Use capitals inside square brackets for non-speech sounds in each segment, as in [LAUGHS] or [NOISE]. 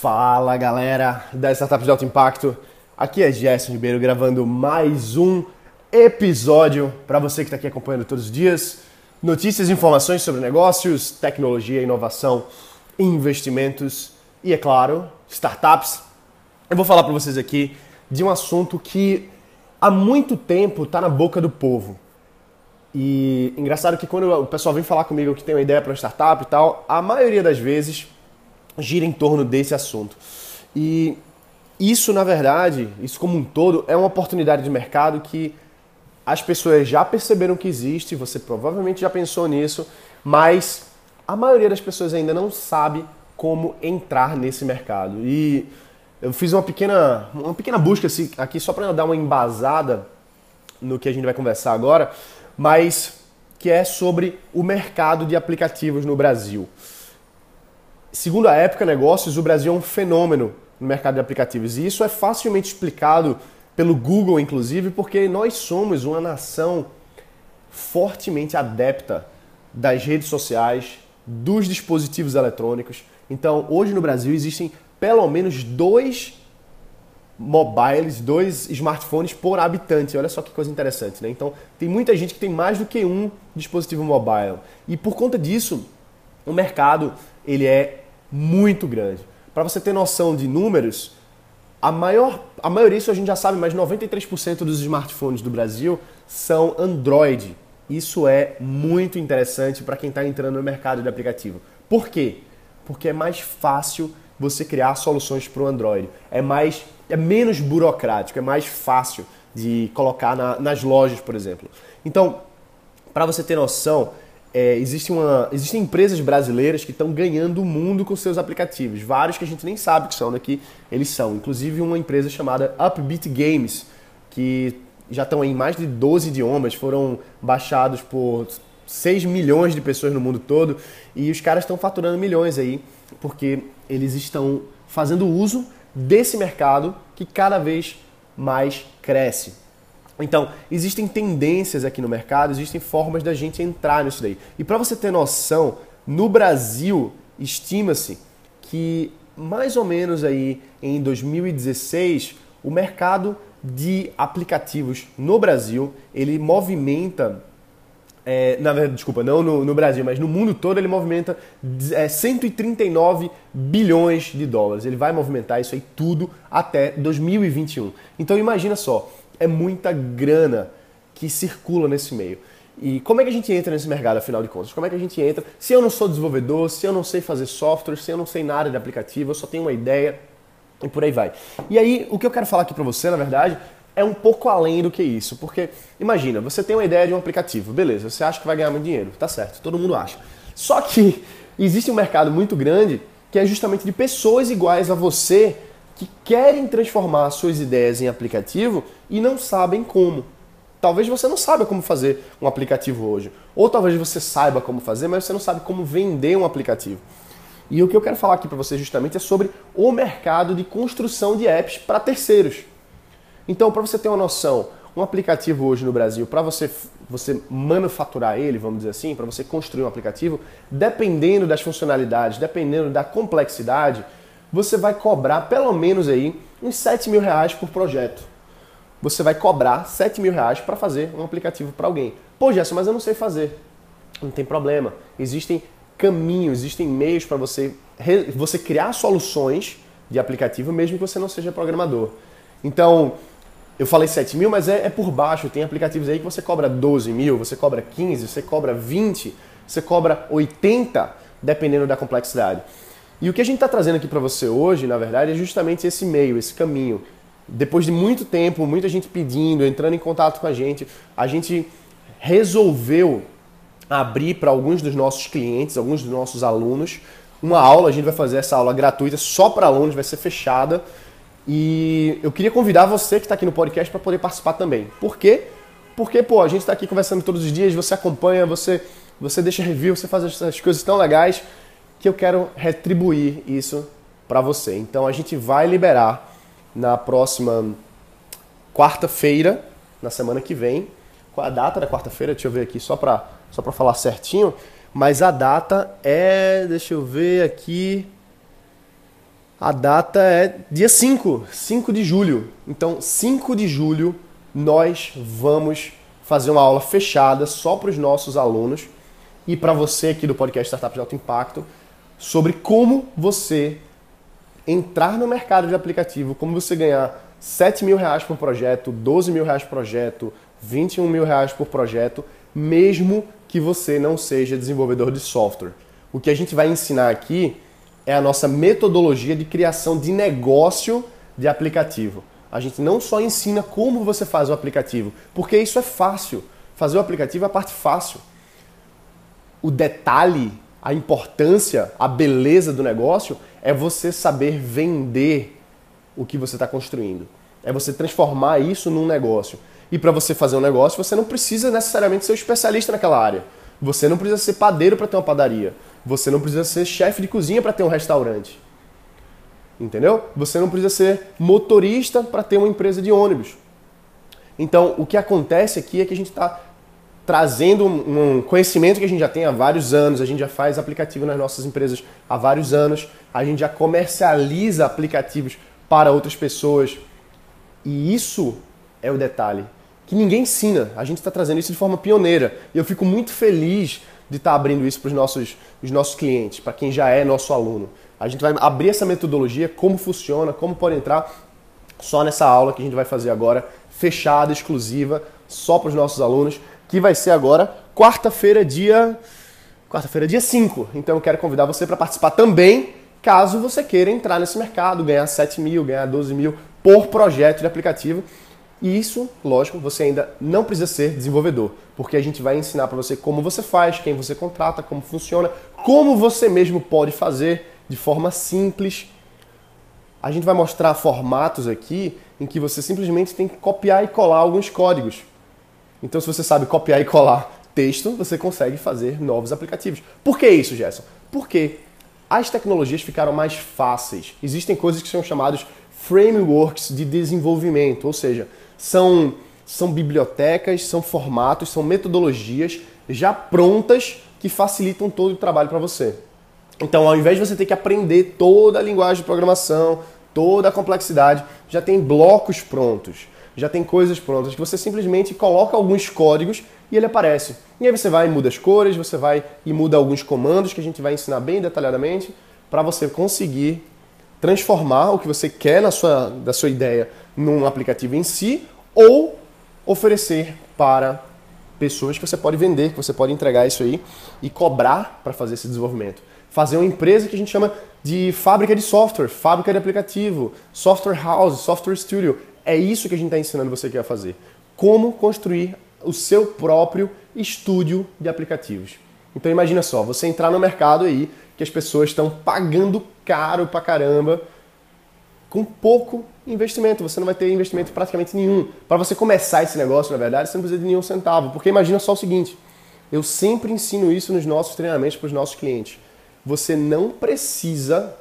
Fala galera das startups de alto impacto, aqui é Gerson Ribeiro gravando mais um episódio para você que está aqui acompanhando todos os dias. Notícias e informações sobre negócios, tecnologia, inovação, investimentos e, é claro, startups. Eu vou falar para vocês aqui de um assunto que há muito tempo está na boca do povo. E engraçado que quando o pessoal vem falar comigo que tem uma ideia para uma startup e tal, a maioria das vezes gira em torno desse assunto. E isso, na verdade, isso como um todo, é uma oportunidade de mercado que as pessoas já perceberam que existe, você provavelmente já pensou nisso, mas a maioria das pessoas ainda não sabe como entrar nesse mercado. E eu fiz uma pequena, uma pequena busca assim, aqui só para dar uma embasada no que a gente vai conversar agora, mas que é sobre o mercado de aplicativos no Brasil. Segundo a Época Negócios, o Brasil é um fenômeno no mercado de aplicativos. E isso é facilmente explicado pelo Google, inclusive, porque nós somos uma nação fortemente adepta das redes sociais, dos dispositivos eletrônicos. Então, hoje no Brasil existem pelo menos dois mobiles, dois smartphones por habitante. Olha só que coisa interessante, né? Então, tem muita gente que tem mais do que um dispositivo mobile. E por conta disso, o mercado ele é muito grande. Para você ter noção de números, a maior, a maioria, isso a gente já sabe, mas 93% dos smartphones do Brasil são Android. Isso é muito interessante para quem está entrando no mercado de aplicativo. Por quê? Porque é mais fácil você criar soluções para o Android. É mais, é menos burocrático, é mais fácil de colocar na, nas lojas, por exemplo. Então, para você ter noção, é, existe uma, existem empresas brasileiras que estão ganhando o mundo com seus aplicativos. Vários que a gente nem sabe que são daqui, eles são. Inclusive uma empresa chamada Upbeat Games, que já estão em mais de 12 idiomas, foram baixados por 6 milhões de pessoas no mundo todo e os caras estão faturando milhões aí, porque eles estão fazendo uso desse mercado que cada vez mais cresce. Então, existem tendências aqui no mercado, existem formas da gente entrar nisso daí. E para você ter noção, no Brasil, estima-se que mais ou menos aí em 2016, o mercado de aplicativos no Brasil, ele movimenta é, na verdade, desculpa, não no, no, Brasil, mas no mundo todo ele movimenta é, 139 bilhões de dólares. Ele vai movimentar isso aí tudo até 2021. Então imagina só, é muita grana que circula nesse meio. E como é que a gente entra nesse mercado, afinal de contas? Como é que a gente entra se eu não sou desenvolvedor, se eu não sei fazer software, se eu não sei nada de aplicativo, eu só tenho uma ideia e por aí vai. E aí, o que eu quero falar aqui para você, na verdade, é um pouco além do que isso. Porque, imagina, você tem uma ideia de um aplicativo, beleza, você acha que vai ganhar muito dinheiro, tá certo, todo mundo acha. Só que [LAUGHS] existe um mercado muito grande que é justamente de pessoas iguais a você que querem transformar suas ideias em aplicativo e não sabem como. Talvez você não saiba como fazer um aplicativo hoje. Ou talvez você saiba como fazer, mas você não sabe como vender um aplicativo. E o que eu quero falar aqui para você justamente é sobre o mercado de construção de apps para terceiros. Então, para você ter uma noção, um aplicativo hoje no Brasil, para você, você manufaturar ele, vamos dizer assim, para você construir um aplicativo, dependendo das funcionalidades, dependendo da complexidade, você vai cobrar pelo menos aí uns 7 mil reais por projeto. Você vai cobrar 7 mil reais para fazer um aplicativo para alguém. Pô, Gerson, mas eu não sei fazer. Não tem problema. Existem caminhos, existem meios para você, você criar soluções de aplicativo mesmo que você não seja programador. Então, eu falei 7 mil, mas é, é, por baixo. Tem aplicativos aí que você cobra 12 mil, você cobra 15, você cobra 20, você cobra 80, dependendo da complexidade. E o que a gente está trazendo aqui para você hoje, na verdade, é justamente esse meio, esse caminho. Depois de muito tempo, muita gente pedindo, entrando em contato com a gente, a gente resolveu abrir para alguns dos nossos clientes, alguns dos nossos alunos, uma aula. A gente vai fazer essa aula gratuita só para alunos, vai ser fechada. E eu queria convidar você que está aqui no podcast para poder participar também. Por quê? Porque, pô, a gente está aqui conversando todos os dias, você acompanha, você, você deixa review, você faz essas coisas tão legais que eu quero retribuir isso para você. Então a gente vai liberar na próxima quarta-feira, na semana que vem. Qual a data da quarta-feira? Deixa eu ver aqui só para só para falar certinho. Mas a data é, deixa eu ver aqui. A data é dia 5, 5 de julho. Então, 5 de julho, nós vamos fazer uma aula fechada só para os nossos alunos e para você aqui do podcast Startup de Alto Impacto sobre como você entrar no mercado de aplicativo, como você ganhar 7 mil reais por projeto, 12 mil reais por projeto, 21 mil reais por projeto, mesmo que você não seja desenvolvedor de software. O que a gente vai ensinar aqui é a nossa metodologia de criação de negócio de aplicativo. A gente não só ensina como você faz o aplicativo, porque isso é fácil. Fazer o aplicativo é a parte fácil. O detalhe, a importância, a beleza do negócio é você saber vender o que você está construindo. É você transformar isso num negócio. E para você fazer um negócio, você não precisa necessariamente ser um especialista naquela área. Você não precisa ser padeiro para ter uma padaria. Você não precisa ser chefe de cozinha para ter um restaurante. Entendeu? Você não precisa ser motorista para ter uma empresa de ônibus. Então, o que acontece aqui é que a gente está trazendo um conhecimento que a gente já tem há vários anos, a gente já faz aplicativo nas nossas empresas há vários anos, a gente já comercializa aplicativos para outras pessoas. E isso é o detalhe, que ninguém ensina. A gente está trazendo isso de forma pioneira. E eu fico muito feliz de estar tá abrindo isso para os nossos, os nossos clientes, para quem já é nosso aluno. A gente vai abrir essa metodologia, como funciona, como pode entrar, só nessa aula que a gente vai fazer agora, fechada, exclusiva, só para os nossos alunos, que vai ser agora quarta-feira, dia. Quarta-feira, dia 5. Então eu quero convidar você para participar também, caso você queira entrar nesse mercado, ganhar 7 mil, ganhar 12 mil por projeto de aplicativo. E isso, lógico, você ainda não precisa ser desenvolvedor, porque a gente vai ensinar para você como você faz, quem você contrata, como funciona, como você mesmo pode fazer de forma simples. A gente vai mostrar formatos aqui em que você simplesmente tem que copiar e colar alguns códigos. Então, se você sabe copiar e colar texto, você consegue fazer novos aplicativos. Por que isso, Gerson? Porque as tecnologias ficaram mais fáceis. Existem coisas que são chamadas frameworks de desenvolvimento, ou seja, são, são bibliotecas, são formatos, são metodologias já prontas que facilitam todo o trabalho para você. Então, ao invés de você ter que aprender toda a linguagem de programação, toda a complexidade, já tem blocos prontos, já tem coisas prontas que você simplesmente coloca alguns códigos e ele aparece. E aí você vai e muda as cores, você vai e muda alguns comandos que a gente vai ensinar bem detalhadamente para você conseguir transformar o que você quer na sua, da sua ideia num aplicativo em si ou oferecer para pessoas que você pode vender, que você pode entregar isso aí e cobrar para fazer esse desenvolvimento. Fazer uma empresa que a gente chama de fábrica de software, fábrica de aplicativo, software house, software studio. É isso que a gente está ensinando você que a fazer. Como construir o seu próprio estúdio de aplicativos. Então imagina só, você entrar no mercado aí que as pessoas estão pagando caro pra caramba com pouco investimento. Você não vai ter investimento praticamente nenhum. Para você começar esse negócio, na verdade, você não precisa de nenhum centavo. Porque imagina só o seguinte: eu sempre ensino isso nos nossos treinamentos para os nossos clientes. Você não precisa,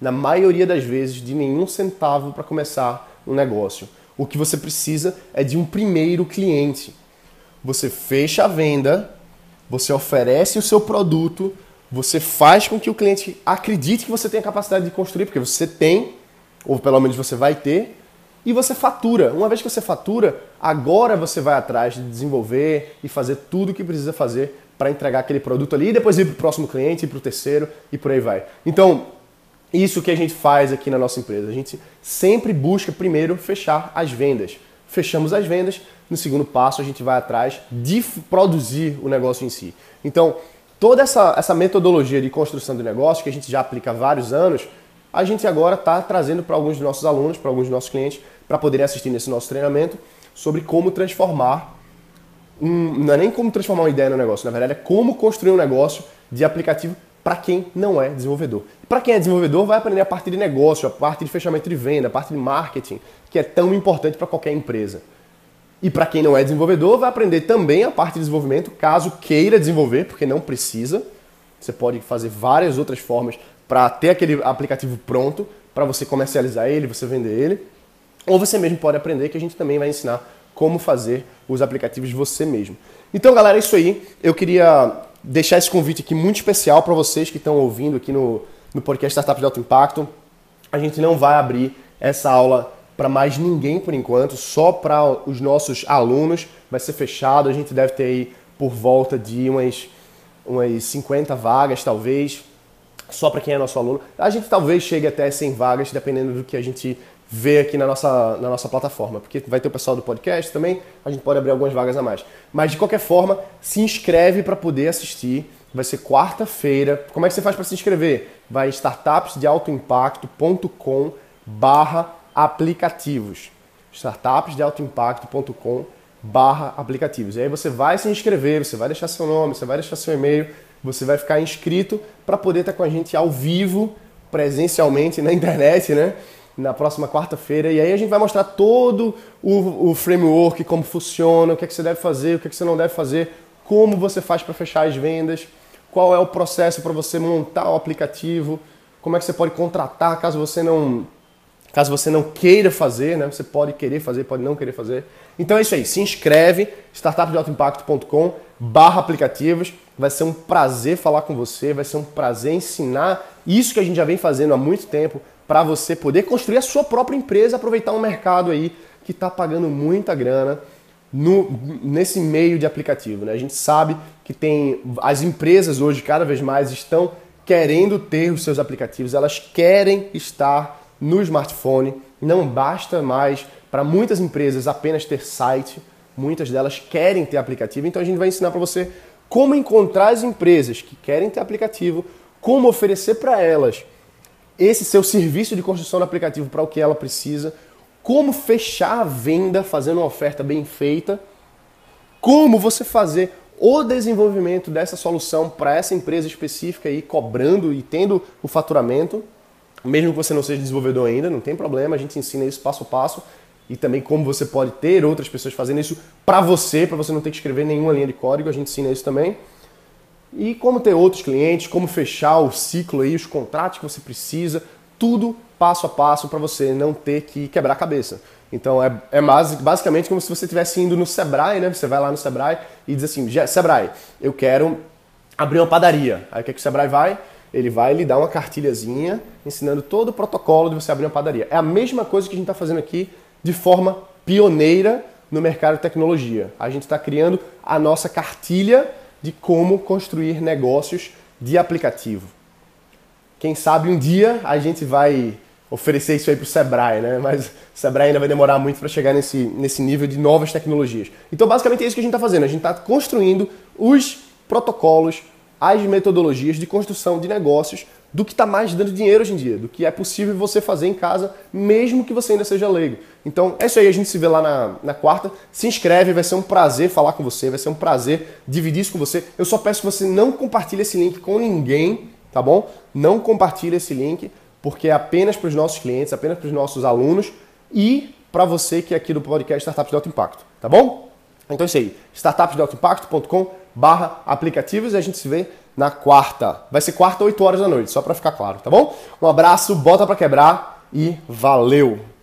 na maioria das vezes, de nenhum centavo para começar um negócio. O que você precisa é de um primeiro cliente. Você fecha a venda, você oferece o seu produto, você faz com que o cliente acredite que você tem a capacidade de construir, porque você tem, ou pelo menos você vai ter, e você fatura. Uma vez que você fatura, agora você vai atrás de desenvolver e fazer tudo o que precisa fazer para entregar aquele produto ali e depois ir para o próximo cliente, para o terceiro e por aí vai. Então, isso que a gente faz aqui na nossa empresa. A gente sempre busca primeiro fechar as vendas. Fechamos as vendas, no segundo passo a gente vai atrás de produzir o negócio em si. Então, toda essa, essa metodologia de construção de negócio que a gente já aplica há vários anos, a gente agora está trazendo para alguns dos nossos alunos, para alguns dos nossos clientes, para poderem assistir nesse nosso treinamento sobre como transformar um, não é nem como transformar uma ideia no negócio, na verdade é como construir um negócio de aplicativo para quem não é desenvolvedor. Para quem é desenvolvedor, vai aprender a parte de negócio, a parte de fechamento de venda, a parte de marketing, que é tão importante para qualquer empresa. E para quem não é desenvolvedor, vai aprender também a parte de desenvolvimento, caso queira desenvolver, porque não precisa. Você pode fazer várias outras formas para ter aquele aplicativo pronto, para você comercializar ele, você vender ele. Ou você mesmo pode aprender, que a gente também vai ensinar como fazer os aplicativos você mesmo. Então, galera, é isso aí. Eu queria deixar esse convite aqui muito especial para vocês que estão ouvindo aqui no, no podcast Startup de Alto Impacto. a gente não vai abrir essa aula para mais ninguém por enquanto, só para os nossos alunos. Vai ser fechado, a gente deve ter aí por volta de umas, umas 50 vagas, talvez, só para quem é nosso aluno. A gente talvez chegue até 100 vagas, dependendo do que a gente vê aqui na nossa, na nossa plataforma, porque vai ter o pessoal do podcast também, a gente pode abrir algumas vagas a mais. Mas de qualquer forma, se inscreve para poder assistir. Vai ser quarta-feira. Como é que você faz para se inscrever? Vai startupsdealtoimpacto.com barra aplicativos. startupsdealtoimpacto.com barra aplicativos. E aí você vai se inscrever, você vai deixar seu nome, você vai deixar seu e-mail, você vai ficar inscrito para poder estar com a gente ao vivo, presencialmente na internet, né? Na próxima quarta-feira. E aí a gente vai mostrar todo o, o, framework, como funciona, o que, é que você deve fazer, o que, é que você não deve fazer, como você faz para fechar as vendas, qual é o processo para você montar o aplicativo, como é que você pode contratar caso você não caso você não queira fazer, né? Você pode querer fazer, pode não querer fazer. Então é isso aí, se inscreve, startupdealtoimpacto.com barra aplicativos. Vai ser um prazer falar com você, vai ser um prazer ensinar isso que a gente já vem fazendo há muito tempo para você poder construir a sua própria empresa, aproveitar um mercado aí que está pagando muita grana no, nesse meio de aplicativo. Né? A gente sabe que tem as empresas hoje cada vez mais estão querendo ter os seus aplicativos, elas querem estar no smartphone. Não basta mais para muitas empresas apenas ter site, muitas delas querem ter aplicativo. Então a gente vai ensinar para você como encontrar as empresas que querem ter aplicativo, como oferecer para elas esse seu serviço de construção do aplicativo para o que ela precisa, como fechar a venda fazendo uma oferta bem feita, como você fazer o desenvolvimento dessa solução para essa empresa específica aí, cobrando e tendo o faturamento, mesmo que você não seja desenvolvedor ainda, não tem problema, a gente ensina isso passo a passo e também como você pode ter outras pessoas fazendo isso para você, para você não ter que escrever nenhuma linha de código, a gente ensina isso também. E como ter outros clientes, como fechar o ciclo aí, os contratos que você precisa, tudo passo a passo para você não ter que quebrar a cabeça. Então é, é basicamente como se você estivesse indo no Sebrae, né? Você vai lá no Sebrae e diz assim, Sebrae, eu quero abrir uma padaria. Aí o que, é que o Sebrae vai? Ele vai lhe dar uma cartilhazinha ensinando todo o protocolo de você abrir uma padaria. É a mesma coisa que a gente está fazendo aqui de forma pioneira no mercado de tecnologia. A gente está criando a nossa cartilha de como construir negócios de aplicativo. Quem sabe um dia a gente vai oferecer isso aí para o Sebrae, né? Mas o Sebrae ainda vai demorar muito para chegar nesse, nesse nível de novas tecnologias. Então, basicamente é isso que a gente está fazendo. A gente está construindo os protocolos, as metodologias de construção de negócios do que está mais dando dinheiro hoje em dia, do que é possível você fazer em casa, mesmo que você ainda seja leigo. Então é isso aí, a gente se vê lá na, na quarta. Se inscreve, vai ser um prazer falar com você, vai ser um prazer dividir isso com você. Eu só peço que você não compartilhe esse link com ninguém, tá bom? Não compartilhe esse link, porque é apenas para os nossos clientes, apenas para os nossos alunos e para você que é aqui do podcast Startups de Alto Impacto, tá bom? Então é isso aí, startupsdealtoimpacto.com barra aplicativos e a gente se vê na quarta. Vai ser quarta, 8 horas da noite, só para ficar claro, tá bom? Um abraço, bota para quebrar e valeu!